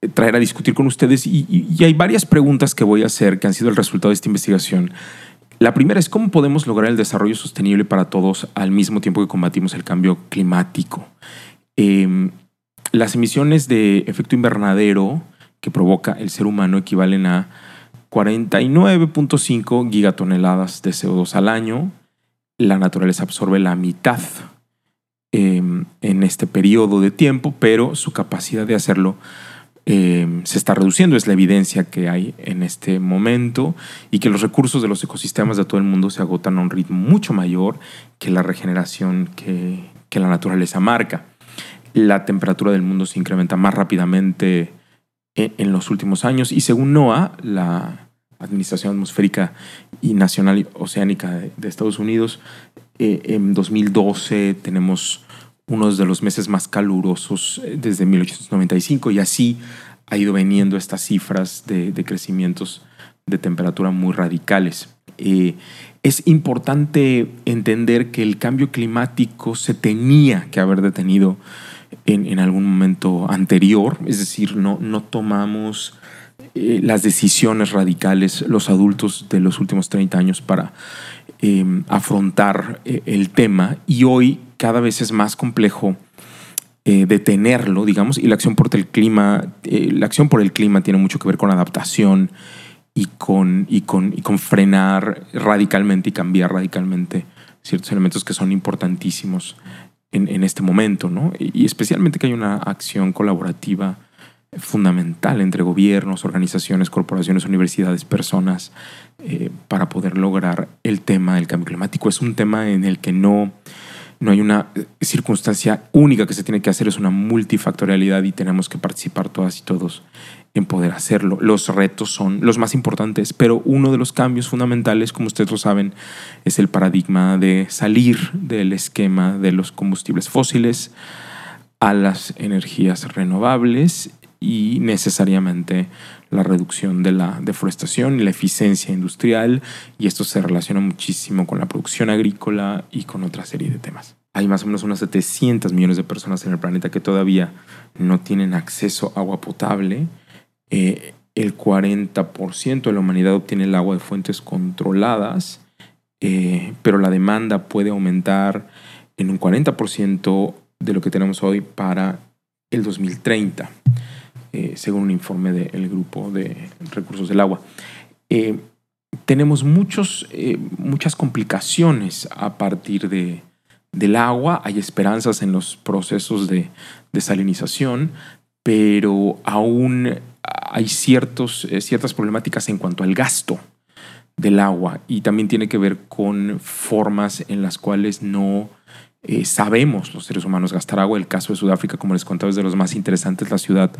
eh, traer a discutir con ustedes y, hay varias preguntas que voy a hacer que han sido el resultado de esta investigación. La primera es cómo podemos lograr el desarrollo sostenible para todos al mismo tiempo que combatimos el cambio climático. Eh, las emisiones de efecto invernadero que provoca el ser humano equivalen a 49.5 gigatoneladas de CO2 al año. La naturaleza absorbe la mitad em, en este periodo de tiempo, pero su capacidad de hacerlo em, se está reduciendo. Es la evidencia que hay en este momento y que los recursos de los ecosistemas de todo el mundo se agotan a un ritmo mucho mayor que la regeneración que, que la naturaleza marca la temperatura del mundo se incrementa más rápidamente en, los últimos años y según NOAA, la Administración Atmosférica y Nacional Oceánica de, Estados Unidos, eh, en 2012 tenemos unos de los meses más calurosos eh, desde 1895 y así ha ido veniendo estas cifras de, crecimientos de temperatura muy radicales. Eh, es importante entender que el cambio climático se tenía que haber detenido en, algún momento anterior, es decir, no, no tomamos eh, las decisiones radicales los adultos de los últimos 30 años para em, afrontar eh, el tema. Y hoy cada vez es más complejo eh, detenerlo, digamos, y la acción por el clima, la acción por el clima tiene mucho que ver con adaptación y con, y con, y con frenar radicalmente y cambiar radicalmente ciertos elementos que son importantísimos en, este momento, ¿no? Y especialmente que hay una acción colaborativa fundamental entre gobiernos, organizaciones, corporaciones, universidades, personas, eh, para poder lograr el tema del cambio climático. Es un tema en el que no, no hay una circunstancia única que se tiene que hacer, es una multifactorialidad y tenemos que participar todas y todos en poder hacerlo. Los retos son los más importantes, pero uno de los cambios fundamentales, como ustedes lo saben, es el paradigma de salir del esquema de los combustibles fósiles a las energías renovables y necesariamente la reducción de la deforestación y la eficiencia industrial y esto se relaciona muchísimo con la producción agrícola y con otra serie de temas. Hay más o menos unas 700 millones de personas en el planeta que todavía no tienen acceso a agua potable. Eh, el 40% de la humanidad obtiene el agua de fuentes controladas, eh, pero la demanda puede aumentar en un 40% de lo que tenemos hoy para el 2030. Eh, según un informe del Grupo de Recursos del Agua. Eh, tenemos muchos, eh, muchas complicaciones a partir de, del agua, hay esperanzas en los procesos de desalinización, pero aún hay ciertos, ciertas problemáticas en cuanto al gasto del agua y también tiene que ver con formas en las cuales no eh, sabemos los seres humanos gastar agua. El caso de Sudáfrica, como les contaba, es de los más interesantes. La ciudad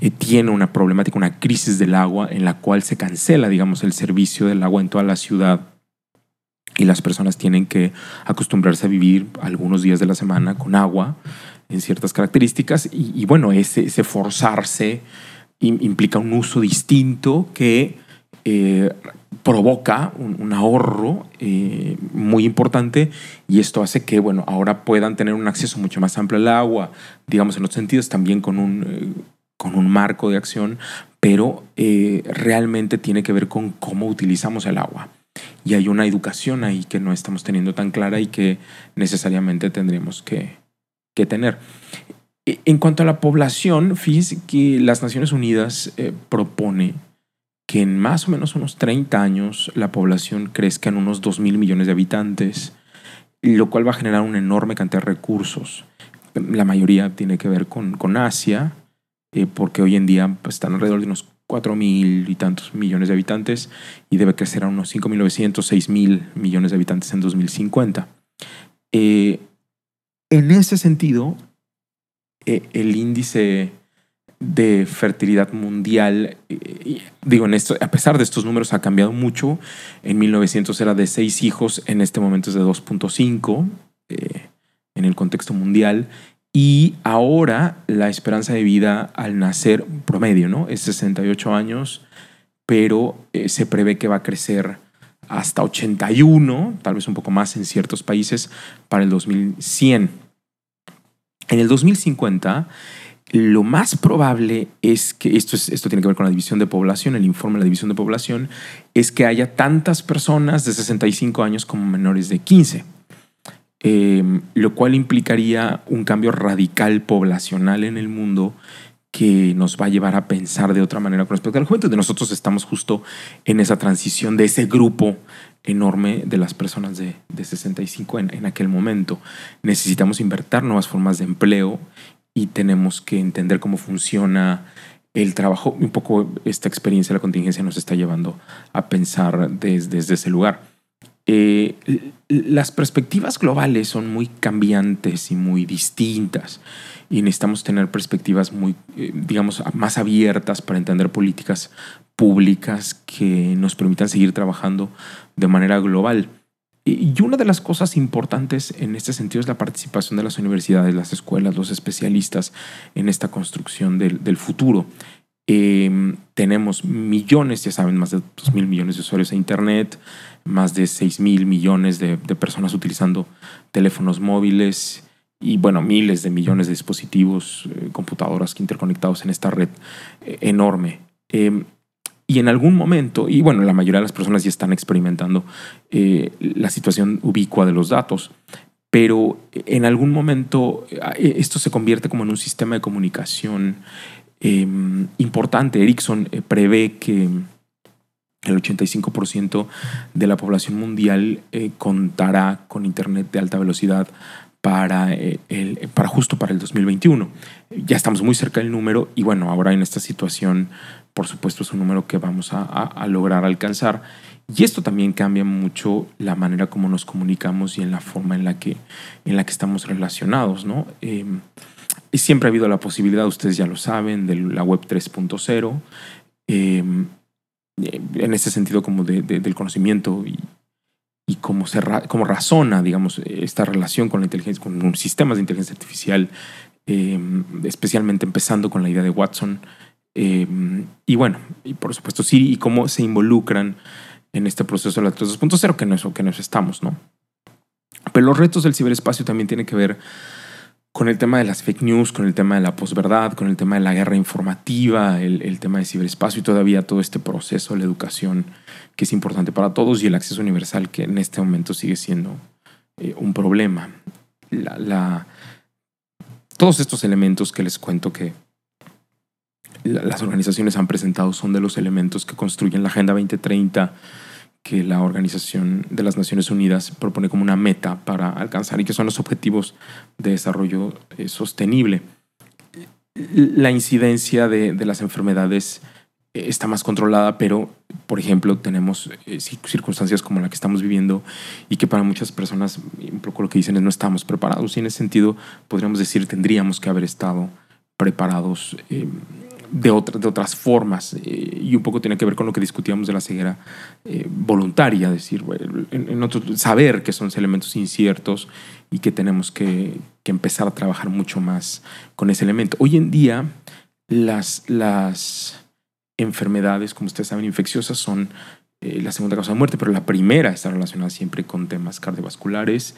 eh, tiene una problemática, una crisis del agua en la cual se cancela, digamos, el servicio del agua en toda la ciudad y las personas tienen que acostumbrarse a vivir algunos días de la semana con agua en ciertas características y, bueno, ese, ese forzarse implica un uso distinto que eh, provoca un, ahorro eh, muy importante y esto hace que, bueno, ahora puedan tener un acceso mucho más amplio al agua, digamos en los sentidos también con un, eh, con un marco de acción, pero realmente tiene que ver con cómo utilizamos el agua. Y hay una educación ahí que no estamos teniendo tan clara y que necesariamente tendremos que, que tener. En cuanto a la población, fíjense que las Naciones Unidas propone que en más o menos unos 30 años la población crezca en unos 2 mil millones de habitantes, lo cual va a generar una enorme cantidad de recursos. La mayoría tiene que ver con, con Asia, eh, porque hoy en día pues, están alrededor de unos 4 mil y tantos millones de habitantes y debe crecer a unos 5.900, 6 mil millones de habitantes en 2050. Eh, en ese sentido, eh, el índice de fertilidad mundial, digo, en esto, a pesar de estos números ha cambiado mucho. En 1900 era de 6 hijos, en este momento es de 2.5 eh, en el contexto mundial. Y ahora la esperanza de vida al nacer promedio, ¿no? Es 68 años, pero eh, se prevé que va a crecer hasta 81, tal vez un poco más en ciertos países, para el 2100. En el 2050 lo más probable es que, esto, es, esto tiene que ver con la división de población, el informe de la división de población, es que haya tantas personas de 65 años como menores de 15, em, lo cual implicaría un cambio radical poblacional en el mundo que nos va a llevar a pensar de otra manera con respecto al juventud. Nosotros estamos justo en esa transición de ese grupo enorme de las personas de, de 65 en, en aquel momento. Necesitamos invertir nuevas formas de empleo y tenemos que entender cómo funciona el trabajo. Un poco esta experiencia la contingencia nos está llevando a pensar desde, ese lugar. Eh, las perspectivas globales son muy cambiantes y muy distintas y necesitamos tener perspectivas muy, eh, digamos, más abiertas para entender políticas públicas que nos permitan seguir trabajando de manera global. Y una de las cosas importantes en este sentido es la participación de las universidades, las escuelas, los especialistas en esta construcción del, futuro. Em, tenemos millones, ya saben, más de 2 mil millones de usuarios de Internet, más de 6 mil millones de, personas utilizando teléfonos móviles y, bueno, miles de millones de dispositivos, eh, computadoras interconectados en esta red eh, enorme. Em, y en algún momento, y bueno, la mayoría de las personas ya están experimentando eh, la situación ubicua de los datos, pero en algún momento eh, esto se convierte como en un sistema de comunicación em, importante. Ericsson prevé que el 85% de la población mundial contará con Internet de alta velocidad para, el, para justo para el 2021. Ya estamos muy cerca del número y bueno, ahora en esta situación por supuesto es un número que vamos a, lograr alcanzar. Y esto también cambia mucho la manera como nos comunicamos y en la forma en la que, en la que estamos relacionados. ¿no? Em, siempre ha habido la posibilidad, ustedes ya lo saben, de la web 3.0, em, en ese sentido como del conocimiento y, y cómo, se cómo razona, digamos, esta relación con la inteligencia, con sistemas de inteligencia artificial, em, especialmente empezando con la idea de Watson. Em, y bueno, y por supuesto Siri y cómo se involucran en este proceso de la 3.0, que no es que nos estamos, ¿no? Pero los retos del ciberespacio también tienen que ver con el tema de las fake news, con el tema de la posverdad, con el tema de la guerra informativa, el, tema de ciberespacio y todavía todo este proceso la educación que es importante para todos y el acceso universal que en este momento sigue siendo eh, un problema. La, todos estos elementos que les cuento que las organizaciones han presentado son de los elementos que construyen la Agenda 2030 que la Organización de las Naciones Unidas propone como una meta para alcanzar y que son los objetivos de desarrollo eh, sostenible. La incidencia de, las enfermedades eh, está más controlada, pero, por ejemplo, tenemos eh, circunstancias como la que estamos viviendo y que para muchas personas, un poco lo que dicen es no estamos preparados y en ese sentido podríamos decir tendríamos que haber estado preparados de, de otras formas eh, y un poco tiene que ver con lo que discutíamos de la ceguera eh, voluntaria, decir, saber que son elementos inciertos y que tenemos que, empezar a trabajar mucho más con ese elemento. Hoy en día las, las enfermedades, como ustedes saben, infecciosas son eh, la segunda causa de muerte, pero la primera está relacionada siempre con temas cardiovasculares.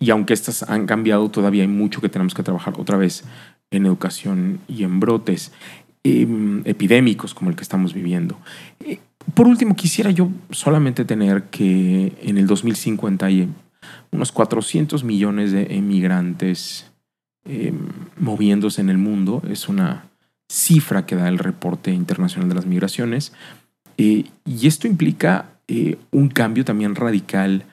Y aunque estas han cambiado, todavía hay mucho que tenemos que trabajar otra vez en educación y en brotes em, epidémicos como el que estamos viviendo. Eh, por último, quisiera yo solamente tener que en el 2050 hay unos 400 millones de emigrantes em, moviéndose en el mundo. Es una cifra que da el reporte internacional de las migraciones. Eh, y esto implica eh, un cambio también radical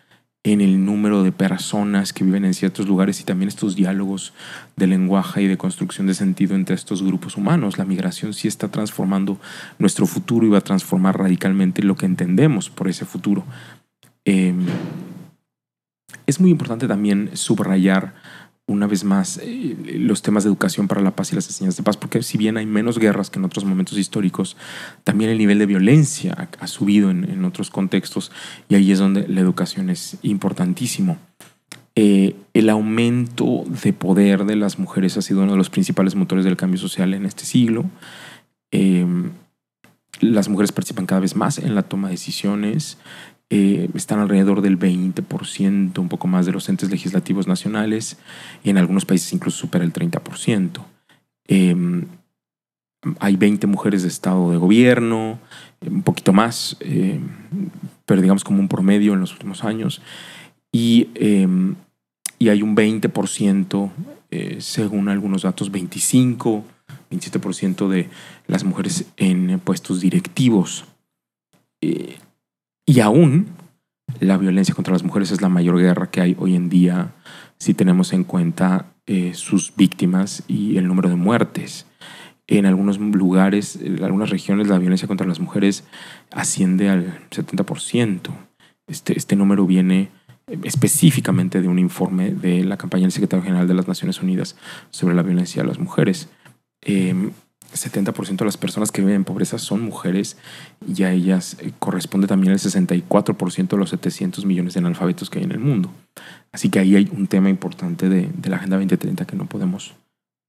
en el número de personas que viven en ciertos lugares y también estos diálogos de lenguaje y de construcción de sentido entre estos grupos humanos. La migración sí está transformando nuestro futuro y va a transformar radicalmente lo que entendemos por ese futuro. Em, es muy importante también subrayar una vez más eh, los temas de educación para la paz y las enseñanzas de paz, porque si bien hay menos guerras que en otros momentos históricos, también el nivel de violencia ha, subido en, otros contextos y ahí es donde la educación es importantísimo. Eh, el aumento de poder de las mujeres ha sido uno de los principales motores del cambio social en este siglo. Em, las mujeres participan cada vez más en la toma de decisiones, eh, están alrededor del 20%, un poco más de los entes legislativos nacionales, y en algunos países incluso supera el 30%. Em, hay 20 mujeres de estado de gobierno, un poquito más, em, pero digamos como un promedio en los últimos años, y, em, y hay un 20%, eh, según algunos datos, 25, 27% de las mujeres en puestos directivos. Eh, y aún la violencia contra las mujeres es la mayor guerra que hay hoy en día si tenemos en cuenta eh, sus víctimas y el número de muertes. En algunos lugares, en algunas regiones, la violencia contra las mujeres asciende al 70%. Este, este número viene eh, específicamente de un informe de la campaña del secretario general de las Naciones Unidas sobre la violencia a las mujeres. Em, 70% de las personas que viven en pobreza son mujeres y a ellas eh, corresponde también el 64% de los 700 millones de analfabetos que hay en el mundo. Así que ahí hay un tema importante de, la Agenda 2030 que no podemos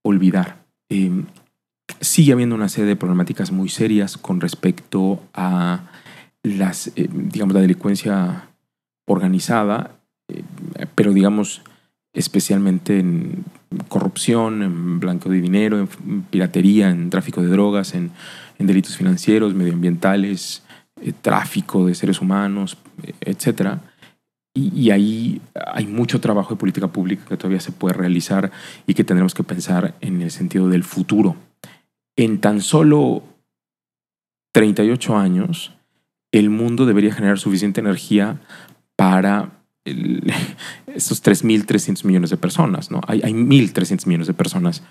olvidar. Em, sigue habiendo una serie de problemáticas muy serias con respecto a las, eh, digamos, la delincuencia organizada, eh, pero digamos, especialmente en corrupción, en blanco de dinero, en piratería, en tráfico de drogas, en, delitos financieros, medioambientales, eh, tráfico de seres humanos, etc. Y, ahí hay mucho trabajo de política pública que todavía se puede realizar y que tendremos que pensar en el sentido del futuro. En tan solo 38 años, el mundo debería generar suficiente energía para esos 3.300 millones de personas. ¿no? Hay, hay 1.300 millones de personas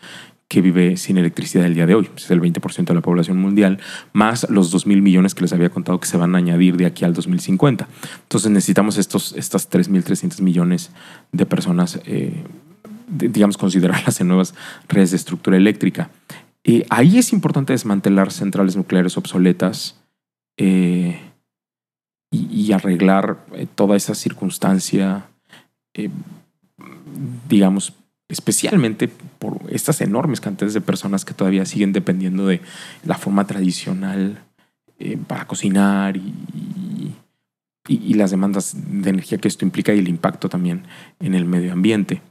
que vive sin electricidad el día de hoy. Es el 20% de la población mundial, más los 2.000 millones que les había contado que se van a añadir de aquí al 2050. Entonces necesitamos estos, estas 3.300 millones de personas eh, digamos, considerarlas en nuevas redes de estructura eléctrica. Eh, ahí es importante desmantelar centrales nucleares obsoletas eh, y, arreglar eh, toda esa circunstancia, digamos, especialmente por estas enormes cantidades de personas que todavía siguen dependiendo de la forma tradicional para cocinar y, y, las demandas de energía que esto implica y el impacto también en el medio ambiente.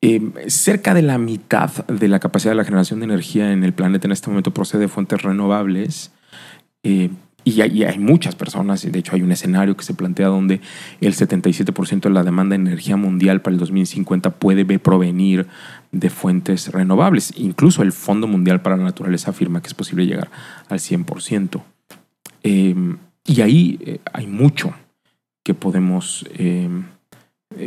Eh, cerca de la mitad de la capacidad de la generación de energía en el planeta en este momento procede de fuentes renovables. Eh, y, hay, muchas personas, de hecho hay un escenario que se plantea donde el 77% de la demanda de energía mundial para el 2050 puede provenir de fuentes renovables. Incluso el Fondo Mundial para la Naturaleza afirma que es posible llegar al 100%. Y ahí eh, hay mucho que podemos eh,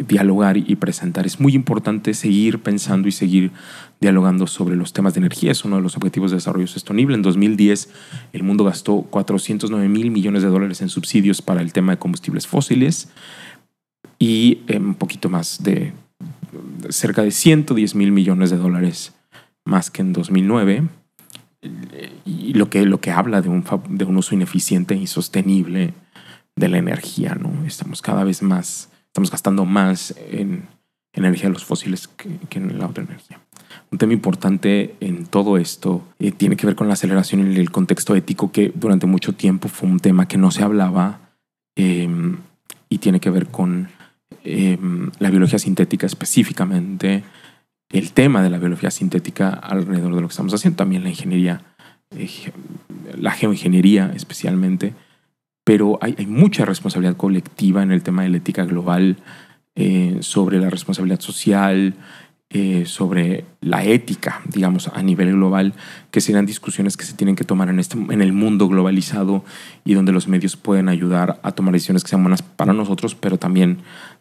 dialogar y presentar. Es muy importante seguir pensando y seguir dialogando sobre los temas de energía. Es uno de los objetivos de desarrollo sostenible. En 2010 el mundo gastó 409 mil millones de dólares en subsidios para el tema de combustibles fósiles y eh, un poquito más de cerca de 110 mil millones de dólares más que en 2009 y lo que, lo que habla de un, de un uso ineficiente y sostenible de la energía, ¿no? Estamos cada vez más, estamos gastando más en, energía de los fósiles que, en la otra energía. Un tema importante en todo esto eh, tiene que ver con la aceleración y el contexto ético que durante mucho tiempo fue un tema que no se hablaba em, y tiene que ver con em, la biología sintética específicamente, el tema de la biología sintética alrededor de lo que estamos haciendo, también la ingeniería, eh, la geoingeniería especialmente, pero hay, mucha responsabilidad colectiva en el tema de la ética global, eh, sobre la responsabilidad social, eh, sobre la ética, digamos, a nivel global, que serán discusiones que se tienen que tomar en, este, en el mundo globalizado y donde los medios pueden ayudar a tomar decisiones que sean buenas para nosotros, pero también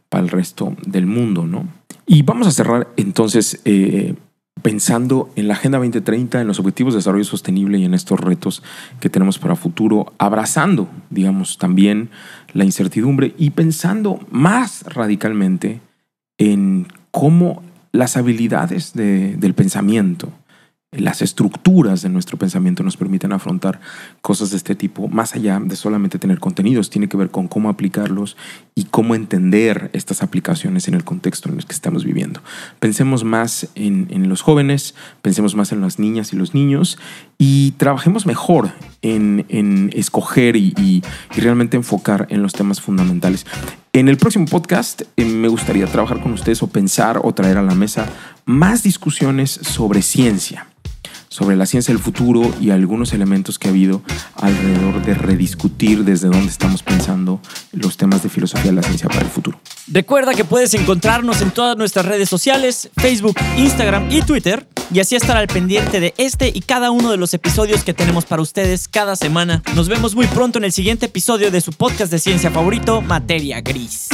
para el resto del mundo, ¿no? Y vamos a cerrar entonces eh, pensando en la Agenda 2030, en los Objetivos de Desarrollo Sostenible y en estos retos que tenemos para futuro, abrazando, digamos, también la incertidumbre y pensando más radicalmente en cómo las habilidades del pensamiento, las estructuras de nuestro pensamiento nos permiten afrontar cosas de este tipo, más allá de solamente tener contenidos, tiene que ver con cómo aplicarlos y cómo entender estas aplicaciones en el contexto en el que estamos viviendo. Pensemos más en, los jóvenes, pensemos más en las niñas y los niños y trabajemos mejor en, escoger y, realmente enfocar en los temas fundamentales. En el próximo podcast eh, me gustaría trabajar con ustedes o pensar o traer a la mesa más discusiones sobre ciencia sobre la ciencia del futuro y algunos elementos que ha habido alrededor de rediscutir desde dónde estamos pensando los temas de filosofía de la ciencia para el futuro. Recuerda que puedes encontrarnos en todas nuestras redes sociales, Facebook, Instagram y Twitter, y así estar al pendiente de este y cada uno de los episodios que tenemos para ustedes cada semana. Nos vemos muy pronto en el siguiente episodio de su podcast de ciencia favorito, Materia Gris.